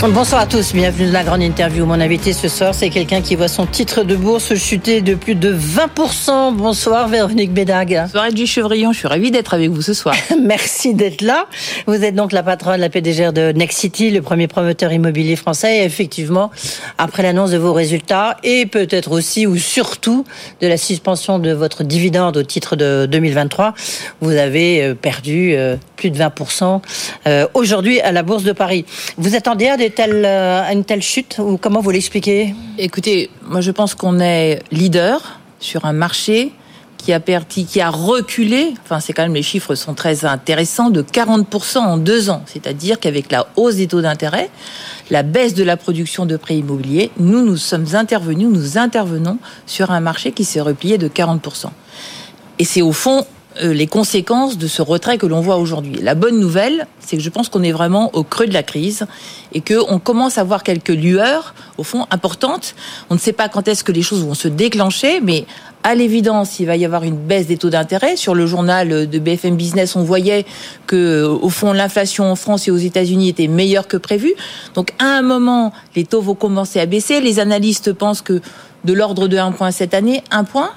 Bonsoir à tous, bienvenue dans la grande interview. Mon invité ce soir, c'est quelqu'un qui voit son titre de bourse chuter de plus de 20%. Bonsoir Véronique Bédag. Bonsoir Edwige Chevrillon, je suis ravie d'être avec vous ce soir. Merci d'être là. Vous êtes donc la patronne, la PDG de Next City, le premier promoteur immobilier français. Et effectivement, après l'annonce de vos résultats et peut-être aussi ou surtout de la suspension de votre dividende au titre de 2023, vous avez euh, perdu euh, plus de 20% euh, aujourd'hui à la Bourse de Paris. Vous attendez à des telle, euh, une telle chute ou comment vous l'expliquez? Écoutez, moi je pense qu'on est leader sur un marché qui a perdu, qui a reculé. Enfin, c'est quand même les chiffres sont très intéressants de 40% en deux ans. C'est-à-dire qu'avec la hausse des taux d'intérêt, la baisse de la production de prêts immobiliers, nous nous sommes intervenus, nous intervenons sur un marché qui s'est replié de 40%. Et c'est au fond les conséquences de ce retrait que l'on voit aujourd'hui. La bonne nouvelle, c'est que je pense qu'on est vraiment au creux de la crise et qu'on commence à voir quelques lueurs, au fond, importantes. On ne sait pas quand est-ce que les choses vont se déclencher, mais à l'évidence, il va y avoir une baisse des taux d'intérêt. Sur le journal de BFM Business, on voyait que, au fond, l'inflation en France et aux États-Unis était meilleure que prévu. Donc, à un moment, les taux vont commencer à baisser. Les analystes pensent que de l'ordre de 1 point cette année, 1 point,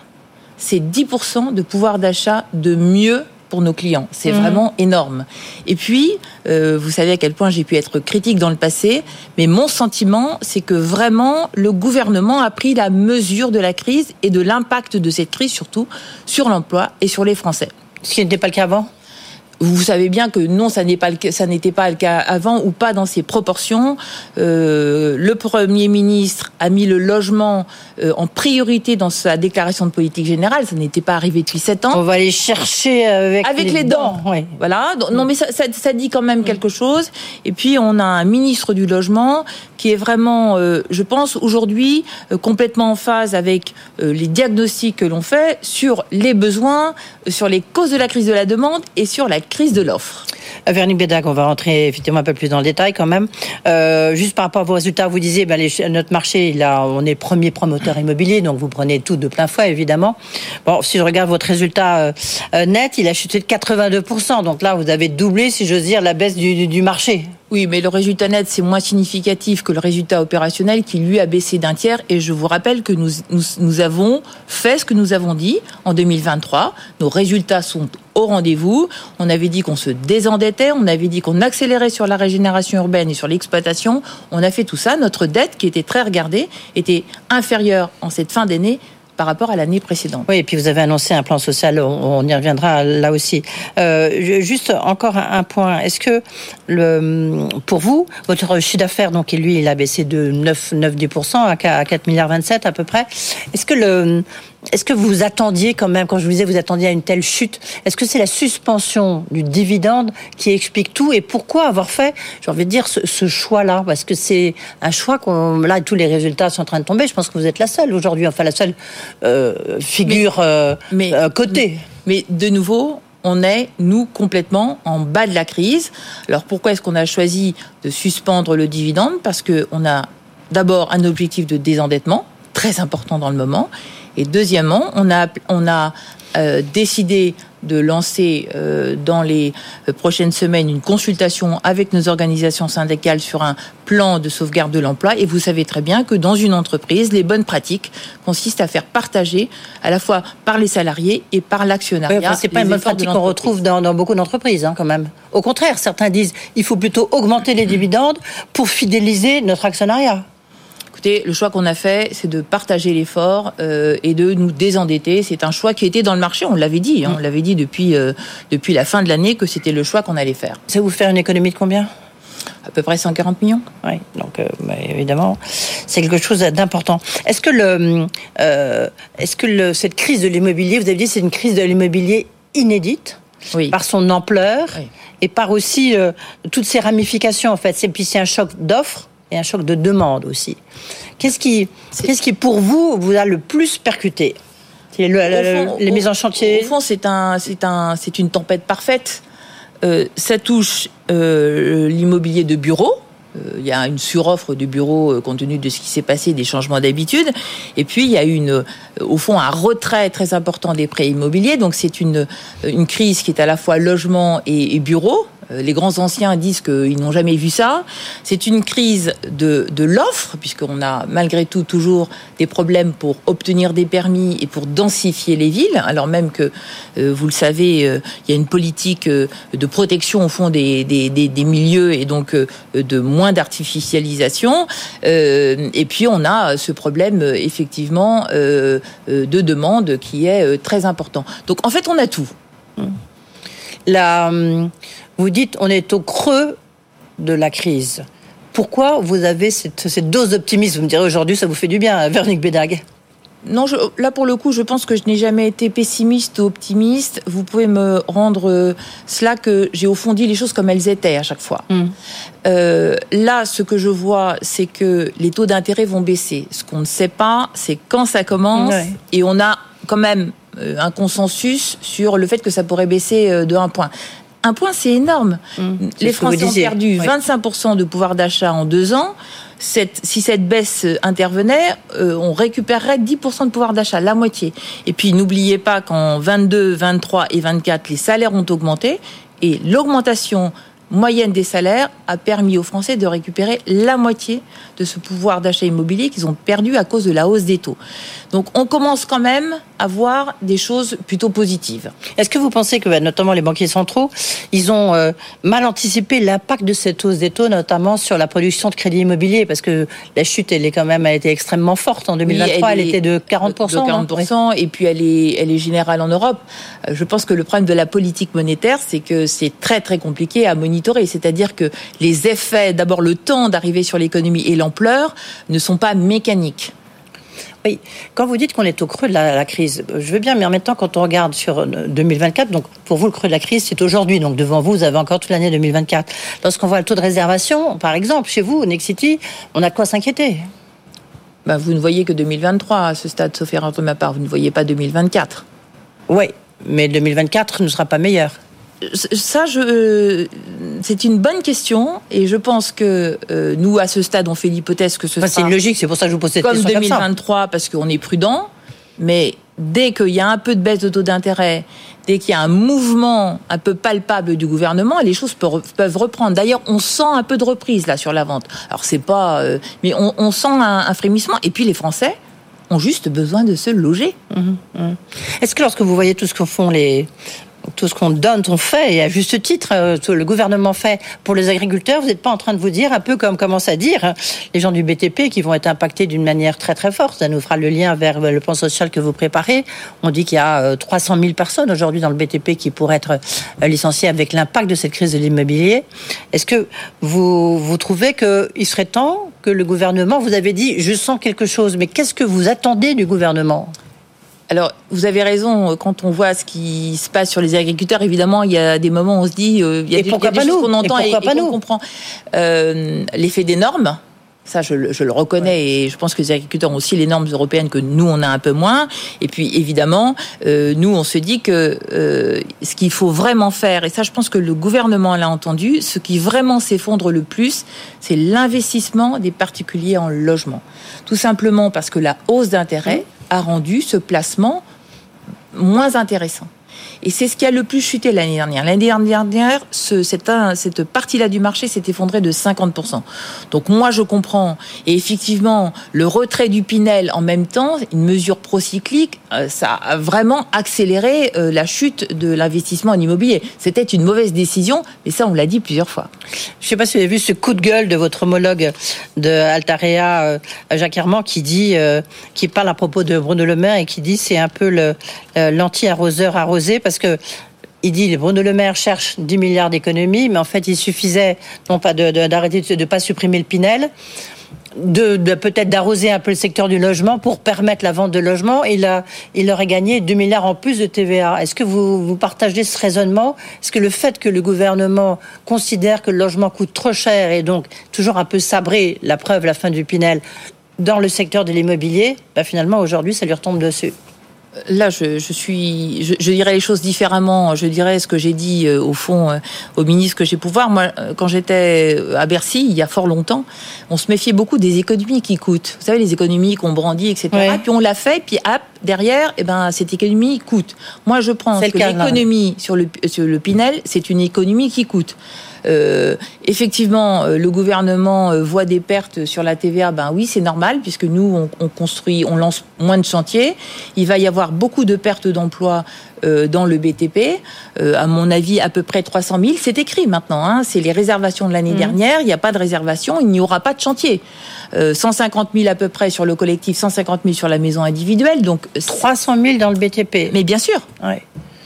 c'est 10% de pouvoir d'achat de mieux pour nos clients. C'est mmh. vraiment énorme. Et puis, euh, vous savez à quel point j'ai pu être critique dans le passé, mais mon sentiment, c'est que vraiment, le gouvernement a pris la mesure de la crise et de l'impact de cette crise, surtout sur l'emploi et sur les Français. Ce qui n'était pas le cas avant? Vous savez bien que non, ça n'est pas ça n'était pas le cas avant ou pas dans ces proportions. Euh, le Premier ministre a mis le logement euh, en priorité dans sa déclaration de politique générale. Ça n'était pas arrivé depuis sept ans. On va aller chercher avec, avec les, dents. Oui. Voilà. Non, mais ça, ça, ça, dit quand même quelque chose. Et puis on a un ministre du logement qui est vraiment, euh, je pense, aujourd'hui euh, complètement en phase avec euh, les diagnostics que l'on fait sur les besoins, sur les causes de la crise de la demande et sur la crise de l'offre. Vernique Bédac, on va rentrer effectivement un peu plus dans le détail quand même. Euh, juste par rapport à vos résultats, vous disiez, ben, notre marché, là, on est premier promoteur immobilier, donc vous prenez tout de plein fouet, évidemment. Bon, si je regarde votre résultat euh, euh net, il a chuté de 82%. Donc là, vous avez doublé, si j'ose dire, la baisse du, marché. Oui, mais le résultat net, c'est moins significatif que le résultat opérationnel qui, lui, a baissé d'un tiers. Et je vous rappelle que nous avons fait ce que nous avons dit en 2023. Nos résultats sont au rendez-vous. On avait dit qu'on se désendettait, on avait dit qu'on accélérait sur la régénération urbaine et sur l'exploitation. On a fait tout ça. Notre dette, qui était très regardée, était inférieure en cette fin d'année par rapport à l'année précédente. Oui, et puis vous avez annoncé un plan social, on, y reviendra là aussi. Euh, juste encore un, point, est-ce que le, pour vous, votre chiffre d'affaires, donc lui, il a baissé de 9, 9 10% à 4 milliards 27 à peu près. Est-ce que le, est-ce que vous attendiez quand même, quand je vous disais vous attendiez à une telle chute, est-ce que c'est la suspension du dividende qui explique tout et pourquoi avoir fait, j'ai envie de dire, ce, choix-là? Parce que c'est un choix qu'on, là, tous les résultats sont en train de tomber. Je pense que vous êtes la seule aujourd'hui, enfin la seule euh, figure mais, euh, euh, cotée. Mais, mais de nouveau, on est, nous, complètement en bas de la crise. Alors pourquoi est-ce qu'on a choisi de suspendre le dividende? Parce qu'on a d'abord un objectif de désendettement, très important dans le moment, et deuxièmement, on a, on a euh, décidé de lancer euh, dans les prochaines semaines une consultation avec nos organisations syndicales sur un plan de sauvegarde de l'emploi. Et vous savez très bien que dans une entreprise, les bonnes pratiques consistent à faire partager à la fois par les salariés et par l'actionnariat. Oui, enfin, c'est pas une bonne pratique qu'on retrouve dans, dans, beaucoup d'entreprises, hein, quand même. Au contraire, certains disent il faut plutôt augmenter les dividendes pour fidéliser notre actionnariat le choix qu'on a fait, c'est de partager l'effort euh, et de nous désendetter. C'est un choix qui était dans le marché, on l'avait dit. Hein, on l'avait dit depuis, euh, depuis la fin de l'année que c'était le choix qu'on allait faire. Ça vous faire une économie de combien? À peu près 140 millions. Oui, donc euh, bah, évidemment, c'est quelque chose d'important. Est-ce que, le, est-ce que le, cette crise de l'immobilier, vous avez dit, c'est une crise de l'immobilier inédite oui. par son ampleur et par aussi toutes ses ramifications en fait. C'est puis c'est un choc d'offres et un choc de demande aussi. Qu'est-ce qui, qu'est-ce qui pour vous vous a le plus percuté? Les mises en chantier. Au fond, c'est un, c'est un, c'est une tempête parfaite. Euh, ça touche euh, l'immobilier de bureau, Euh, il y a une suroffre du bureau compte tenu de ce qui s'est passé, des changements d'habitude. Et puis, il y a une, au fond, un retrait très important des prêts immobiliers. Donc, c'est une, une crise qui est à la fois logement et, et bureau. Euh, les grands anciens disent qu'ils n'ont jamais vu ça. C'est une crise de, de l'offre, puisqu'on a malgré tout toujours des problèmes pour obtenir des permis et pour densifier les villes, alors même que, euh, vous le savez, euh, il y a une politique de protection au fond des, des, des, des milieux et donc de moins d'artificialisation. et puis on a ce problème effectivement de demande qui est très important. Donc en fait, on a tout. La, hum, vous dites on est au creux de la crise. Pourquoi vous avez cette, cette dose d'optimisme? Vous me direz aujourd'hui, ça vous fait du bien, Véronique Bédag. Non, je, là pour le coup, je pense que je n'ai jamais été pessimiste ou optimiste. Vous pouvez me rendre euh, cela que j'ai au fond dit les choses comme elles étaient à chaque fois. Mm. Euh, là, ce que je vois, c'est que les taux d'intérêt vont baisser. Ce qu'on ne sait pas, c'est quand ça commence. Ouais. Et on a quand même euh, un consensus sur le fait que ça pourrait baisser de un point. Un point, c'est énorme. Mm. C'est Les Français ont perdu Oui. 25% de pouvoir d'achat en deux ans. Cette- si cette baisse euh, intervenait, euh, on récupérerait 10% de pouvoir d'achat, la moitié. Et puis n'oubliez pas qu'en 22, 23 et 24, les salaires ont augmenté et l'augmentation moyenne des salaires a permis aux Français de récupérer la moitié de ce pouvoir d'achat immobilier qu'ils ont perdu à cause de la hausse des taux. Donc on commence quand même à voir des choses plutôt positives. Est-ce que vous pensez que, bah, notamment les banquiers centraux, ils ont euh, mal anticipé l'impact de cette hausse des taux, notamment sur la production de crédit immobilier? Parce que la chute, elle est quand même, a été extrêmement forte en 2023. Oui, elle, est était de 40%. De non 40%, et puis elle est, elle est générale en Europe. Euh, Je pense que le problème de la politique monétaire, c'est que c'est très très compliqué à monitorer. C'est-à-dire que les effets, d'abord le temps d'arriver sur l'économie et l'ampleur, ne sont pas mécaniques. Oui, quand vous dites qu'on est au creux de la, la crise, euh, je veux bien, mais en même temps, quand on regarde sur euh, 2024, donc pour vous, le creux de la crise, c'est aujourd'hui. Donc devant vous, vous avez encore toute l'année 2024. Lorsqu'on voit le taux de réservation, par exemple, chez vous, au Next City, on a de quoi s'inquiéter. Bah, vous ne voyez que 2023 à ce stade, sauf erreur de ma part. Vous ne voyez pas 2024. Oui, mais 2024 ne sera pas meilleur. Ça, je, c'est une bonne question, et je pense que euh, nous, à ce stade, on fait l'hypothèse que ce Enfin, c'est sera une logique, c'est pour ça que je vous pose cette comme question comme ça. 2023 parce qu'on est prudent, mais dès qu'il y a un peu de baisse de taux d'intérêt, dès qu'il y a un mouvement un peu palpable du gouvernement, les choses peuvent reprendre. D'ailleurs, on sent un peu de reprise là sur la vente. Alors c'est pas, euh, mais on, on sent un, un frémissement. Et puis les Français ont juste besoin de se loger. Est-ce que lorsque vous voyez tout ce que font les tout ce qu'on donne, on fait, et à juste titre, euh, le gouvernement fait pour les agriculteurs, vous n'êtes pas en train de vous dire, un peu comme commence à dire hein, les gens du BTP qui vont être impactés d'une manière très très forte. Ça nous fera le lien vers le plan social que vous préparez. On dit qu'il y a euh, 300 000 personnes aujourd'hui dans le BTP qui pourraient être euh, licenciées avec l'impact de cette crise de l'immobilier. Est-ce que vous, vous trouvez qu'il serait temps que le gouvernement, vous avez dit, je sens quelque chose, mais qu'est-ce que vous attendez du gouvernement? Alors, vous avez raison, quand on voit ce qui se passe sur les agriculteurs, évidemment, il y a des moments où on se dit, euh, il y a Et des, y a pas des choses qu'on entend Et et, et qu'on comprend. Euh, L'effet des normes, ça je, le- je le reconnais et je pense que les agriculteurs ont aussi les normes européennes que nous on a un peu moins. Et puis évidemment, euh, nous on se dit que euh, ce qu'il faut vraiment faire, et ça je pense que le gouvernement l'a entendu, ce qui vraiment s'effondre le plus, c'est l'investissement des particuliers en logement. Tout simplement parce que la hausse d'intérêt a rendu ce placement moins intéressant. Et c'est ce qui a le plus chuté l'année dernière. L'année dernière, ce, cette, partie-là du marché s'est effondrée de 50%. Donc moi, je comprends. Et effectivement, le retrait du Pinel en même temps, une mesure procyclique, euh, ça a vraiment accéléré euh, la chute de l'investissement en immobilier. C'était une mauvaise décision, mais ça, on l'a dit plusieurs fois. Je ne sais pas si vous avez vu ce coup de gueule de votre homologue de Altarea, euh, Jacques Herman, qui dit, qui parle à propos de Bruno Le Maire et qui dit c'est un peu l'anti-arroseur arrosé parce que il dit Bruno Le Maire cherche 10 milliards d'économies, mais en fait il suffisait non pas d'arrêter de, de pas supprimer le Pinel, de, peut-être d'arroser un peu le secteur du logement pour permettre la vente de logements. Il, a, il aurait gagné 2 milliards en plus de TVA. Est-ce que vous, vous partagez ce raisonnement? Est-ce que le fait que le gouvernement considère que le logement coûte trop cher et donc toujours un peu sabré, la preuve, la fin du Pinel, dans le secteur de l'immobilier, bah finalement aujourd'hui ça lui retombe dessus Là, je, suis, je, dirais les choses différemment. Je dirais ce que j'ai dit euh, au fond euh, au ministre que j'ai pouvoir. Moi, euh, quand j'étais à Bercy, il y a fort longtemps, on se méfiait beaucoup des économies qui coûtent. Vous savez, les économies qu'on brandit, etc. Puis on l'a fait, puis hop, derrière, eh ben, cette économie coûte. Moi, je pense que l'économie sur le, sur le Pinel, c'est une économie qui coûte. Euh, effectivement, euh, le gouvernement euh, voit des pertes sur la TVA. Ben oui, c'est normal puisque nous, on, construit, on lance moins de chantiers. Il va y avoir beaucoup de pertes d'emplois dans le BTP. à mon avis, à peu près 300 000. C'est écrit maintenant. Hein, c'est les réservations de l'année mmh. dernière. Il n'y a pas de réservation. Il n'y aura pas de chantier. 150 000 à peu près sur le collectif, 150 000 sur la maison individuelle. Donc 300 000 dans le BTP. Mais bien sûr. Ouais.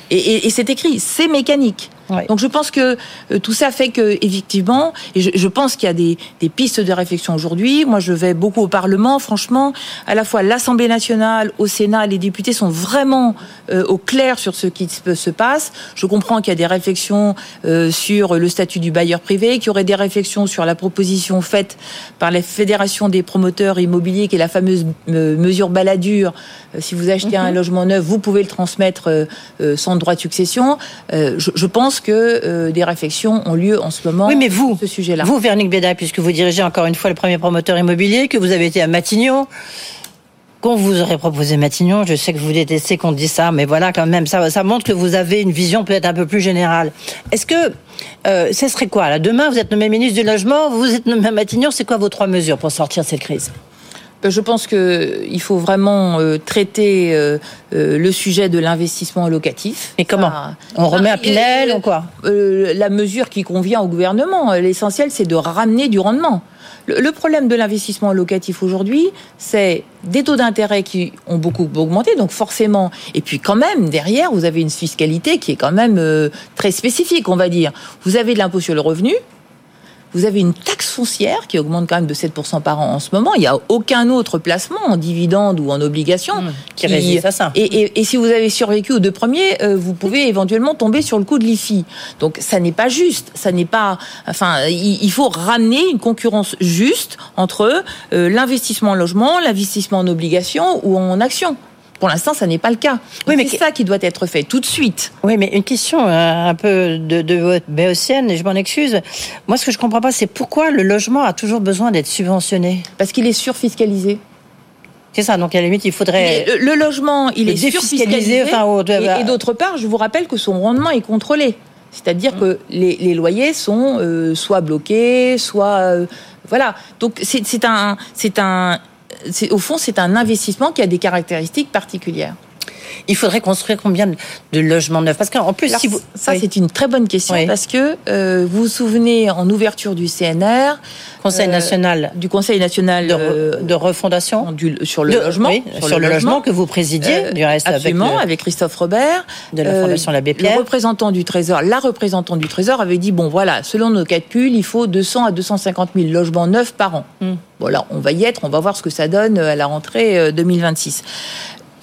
Et, et c'est écrit, c'est mécanique. Donc je pense que euh, tout ça fait que effectivement, et je, pense qu'il y a des, des, pistes de réflexion aujourd'hui. Moi, je vais beaucoup au Parlement. Franchement, à la fois l'Assemblée nationale, au Sénat, les députés sont vraiment euh, au clair sur ce qui se passe. Je comprends qu'il y a des réflexions euh, sur le statut du bailleur privé, qu'il y aurait des réflexions sur la proposition faite par la Fédération des promoteurs immobiliers, qui est la fameuse mesure baladure. si vous achetez un mhm. logement neuf, vous pouvez le transmettre sans droit de succession. Je, je pense que euh, des réflexions ont lieu en ce moment oui, mais vous, sur ce sujet-là. Vous, Véronique Béda, puisque vous dirigez encore une fois le premier promoteur immobilier, que vous avez été à Matignon, qu'on vous aurait proposé Matignon, je sais que vous détestez qu'on dise ça, mais voilà, quand même, ça, ça montre que vous avez une vision peut-être un peu plus générale. Est-ce que euh, ce serait quoi? Là Demain, vous êtes nommé ministre du Logement, vous êtes nommé à Matignon, c'est quoi vos trois mesures pour sortir de cette crise? Je pense qu'il faut vraiment euh, traiter euh, le sujet de l'investissement locatif. Et comment On remet à Pinel ou quoi La mesure qui convient au gouvernement. L'essentiel, c'est de ramener du rendement. Le problème de l'investissement locatif aujourd'hui, c'est des taux d'intérêt qui ont beaucoup augmenté, donc forcément, et puis quand même, derrière, vous avez une fiscalité qui est quand même très spécifique, on va dire. Vous avez de l'impôt sur le revenu, vous avez une taxe foncière qui augmente quand même de 7% par an en ce moment. Il n'y a aucun autre placement en dividende ou en obligation mmh, qui, résiste à ça. Et, si vous avez survécu aux deux premiers, euh, vous pouvez éventuellement tomber sur le coup de l'IFI. Donc ça n'est pas juste. Ça n'est pas. Enfin, il, faut ramener une concurrence juste entre euh, l'investissement en logement, l'investissement en obligation ou en action. Pour l'instant, ça n'est pas le cas. Oui, mais c'est ça qui doit être fait tout de suite. Oui, mais une question euh, un peu de, de béotienne, et je m'en excuse. Moi, ce que je comprends pas, c'est pourquoi le logement a toujours besoin d'être subventionné? Parce qu'il est surfiscalisé. C'est ça, donc à la limite, il faudrait. Le, logement, il est surfiscalisé. Enfin, et, d'autre part, je vous rappelle que son rendement est contrôlé. C'est-à-dire mmh. que les, loyers sont euh, soit bloqués, soit. Euh, voilà. Donc c'est un. C'est un au fond, c'est un investissement qui a des caractéristiques particulières. Il faudrait construire combien de logements neufs? Parce qu'en plus, si vous... ça c'est une très bonne question parce que euh, vous vous souvenez en ouverture du CNR, Conseil euh, national du Conseil national de, euh, refondation du, sur le logement, sur, le, logement, que vous présidiez, du reste absolument avec, Christophe Robert de la Fondation L'Abbé Pierre. Le représentant du Trésor, la représentante du Trésor avait dit bon voilà, selon nos calculs, il faut 200 à 250 000 logements neufs par an. Hmm. Voilà, on va y être, on va voir ce que ça donne à la rentrée 2026.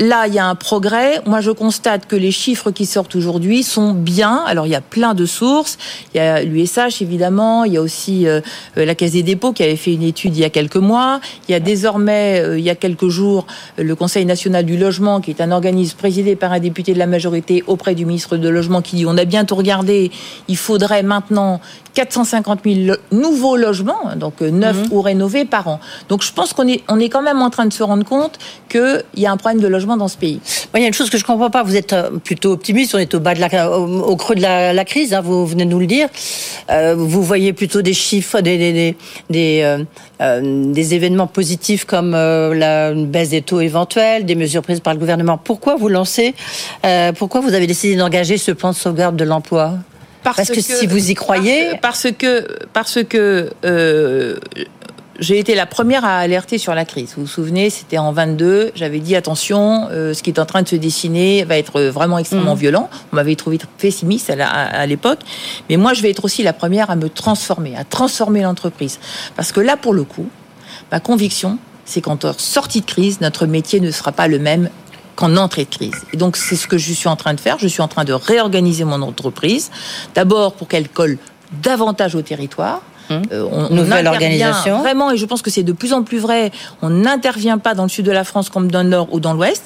Là, il y a un progrès. Moi, je constate que les chiffres qui sortent aujourd'hui sont bien. Alors, il y a plein de sources. Il y a l'USH, évidemment. Il y a aussi euh, la Caisse des dépôts qui avait fait une étude il y a quelques mois. Il y a désormais, euh, il y a quelques jours, le Conseil national du logement, qui est un organisme présidé par un député de la majorité auprès du ministre de Logement, qui dit on a bientôt regardé, il faudrait maintenant 450 000 nouveaux logements, donc euh, neufs mhm. ou rénovés par an. Donc je pense qu'on est, on est quand même en train de se rendre compte qu'il y a un problème de logement dans ce pays. il y a une chose que je ne comprends pas. Vous êtes euh, plutôt optimiste. On est au bas de la, au, creux de la, crise. Hein, vous venez de nous le dire. Euh, vous voyez plutôt des chiffres, des des, des, des événements positifs comme la baisse des taux éventuels, des mesures prises par le gouvernement. Pourquoi vous lancez Pourquoi vous avez décidé d'engager ce plan de sauvegarde de l'emploi? Parce, que, si vous y croyez, parce, que parce que euh, j'ai été la première à alerter sur la crise. Vous vous souvenez, c'était en 22. J'avais dit attention, euh, ce qui est en train de se dessiner va être vraiment extrêmement mmh. violent. On m'avait trouvé pessimiste à l'époque, mais moi, je vais être aussi la première à me transformer, à transformer l'entreprise, parce que là, pour le coup, ma conviction, c'est qu'en sortie de crise, notre métier ne sera pas le même qu'en entrée de crise. Et donc c'est ce que je suis en train de faire. Je suis en train de réorganiser mon entreprise. D'abord pour qu'elle colle davantage au territoire. Hum. Euh, on, Nouvelle organisation. Vraiment, et je pense que c'est de plus en plus vrai, on n'intervient pas dans le sud de la France comme dans le nord ou dans l'ouest.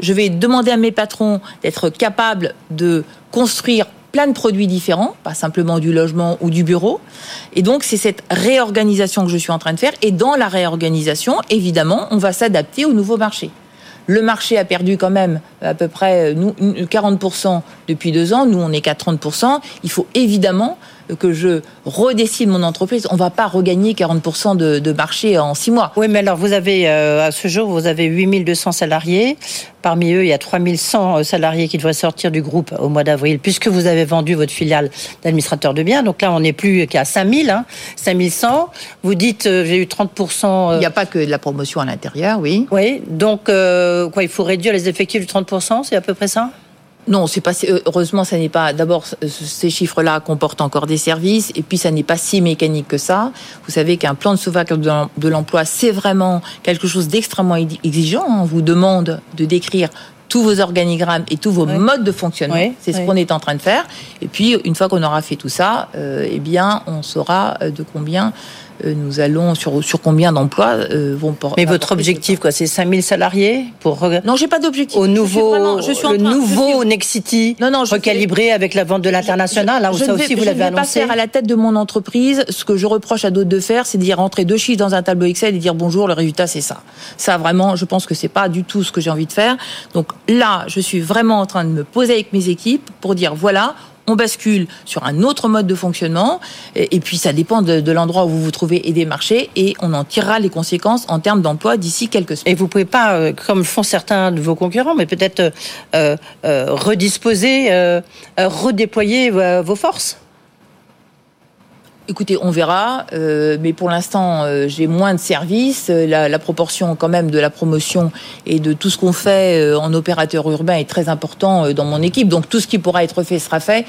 je vais demander à mes patrons d'être capables de construire plein de produits différents, pas simplement du logement ou du bureau. Et donc, c'est cette réorganisation que je suis en train de faire. Et dans la réorganisation, évidemment, on va s'adapter au nouveau marché. Le marché a perdu quand même à peu près nous, 40% depuis deux ans. Nous, on est qu'à 30%. Il faut évidemment que je redécide mon entreprise. On ne va pas regagner 40% de, de, marché en six mois. Oui, mais alors vous avez, euh, à ce jour, vous avez 8200 salariés. Parmi eux, il y a 3100 euh, salariés qui devraient sortir du groupe au mois d'avril, puisque vous avez vendu votre filiale d'administrateur de biens. Donc là, on n'est plus qu'à 5000, hein, 5100. Vous dites, euh, j'ai eu 30%. Il n'y a pas que de la promotion à l'intérieur, oui. Oui, donc quoi, il faut réduire les effectifs de 30%, c'est à peu près ça? Non, c'est pas. Heureusement, ça n'est pas. D'abord, ces chiffres-là comportent encore des services, et puis ça n'est pas si mécanique que ça. Vous savez qu'un plan de sauvegarde de l'emploi, c'est vraiment quelque chose d'extrêmement exigeant. On vous demande de décrire tous vos organigrammes et tous vos modes de fonctionnement. c'est ce qu'on est en train de faire. Et puis, une fois qu'on aura fait tout ça, euh, eh bien, on saura euh, de combien euh, nous allons sur, sur combien d'emplois euh, vont porter. Mais votre objectif, quoi, c'est 5000 salariés pour Non, j'ai pas d'objectif. Au nouveau, je suis le nouveau Nexity, non, non, recalibré avec la vente de l'international. Là, où ça aussi, vous l'avez annoncé. Je ne vais pas faire à la tête de mon entreprise. Ce que je reproche à d'autres de faire, c'est d'y rentrer deux chiffres dans un tableau Excel et dire bonjour, le résultat c'est ça. Ça, vraiment, je pense que c'est pas du tout ce que j'ai envie de faire. Donc là, je suis vraiment en train de me poser avec mes équipes pour dire voilà, on bascule sur un autre mode de fonctionnement, et, puis ça dépend de, l'endroit où vous vous trouvez et des marchés, et on en tirera les conséquences en termes d'emploi d'ici quelques semaines. Et vous pouvez pas, euh, comme font certains de vos concurrents, mais peut-être euh, euh, redisposer, redéployer vos forces? Écoutez, on verra, euh, mais pour l'instant, euh, j'ai moins de services. Euh, la, la, proportion quand même de la promotion et de tout ce qu'on fait en opérateur urbain est très important dans mon équipe. Donc tout ce qui pourra être fait sera fait.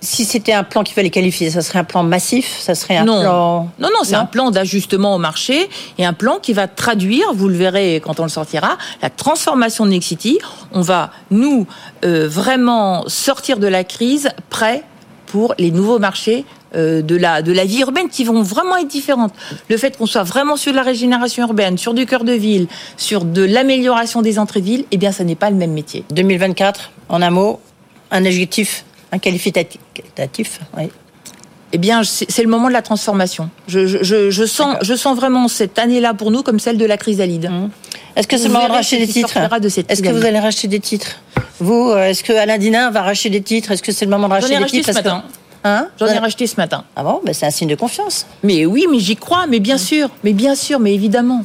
Si c'était un plan qu'il fallait qualifier, ça serait un plan massif, ça serait un non. plan. Non, non, c'est un plan d'ajustement au marché et un plan qui va traduire, vous le verrez quand on le sortira, la transformation de Nexity. On va nous vraiment sortir de la crise prêt pour les nouveaux marchés euh, de la de la vie urbaine qui vont vraiment être différentes. Le fait qu'on soit vraiment sur la régénération urbaine, sur du cœur de ville, sur de l'amélioration des entrées de ville, eh bien, ça n'est pas le même métier. 2024, en un mot, un adjectif, un qualificatif, oui. Eh bien, c'est le moment de la transformation. Je, je, je sens, je sens vraiment cette année-là pour nous comme celle de la chrysalide. Mmh. Est-ce que c'est le moment de racheter des titres Est-ce que vous allez racheter des titres Vous, euh, est-ce que Alain Dinin va racheter des titres Est-ce que c'est le moment de racheter des titres Hein J'en ai racheté ce matin. Ah bon ben C'est un signe de confiance. Mais oui, mais j'y crois, mais bien sûr, mais bien sûr, mais évidemment.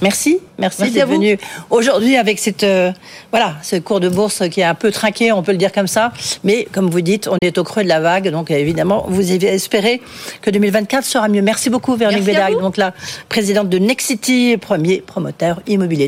Merci, merci, d'être venu aujourd'hui avec cette euh, voilà ce cours de bourse qui est un peu trinqué, on peut le dire comme ça. Mais comme vous dites, on est au creux de la vague, donc évidemment, vous espérez que 2024 sera mieux. Merci beaucoup, Véronique Bédag, donc la présidente de Nexity, premier promoteur immobilier.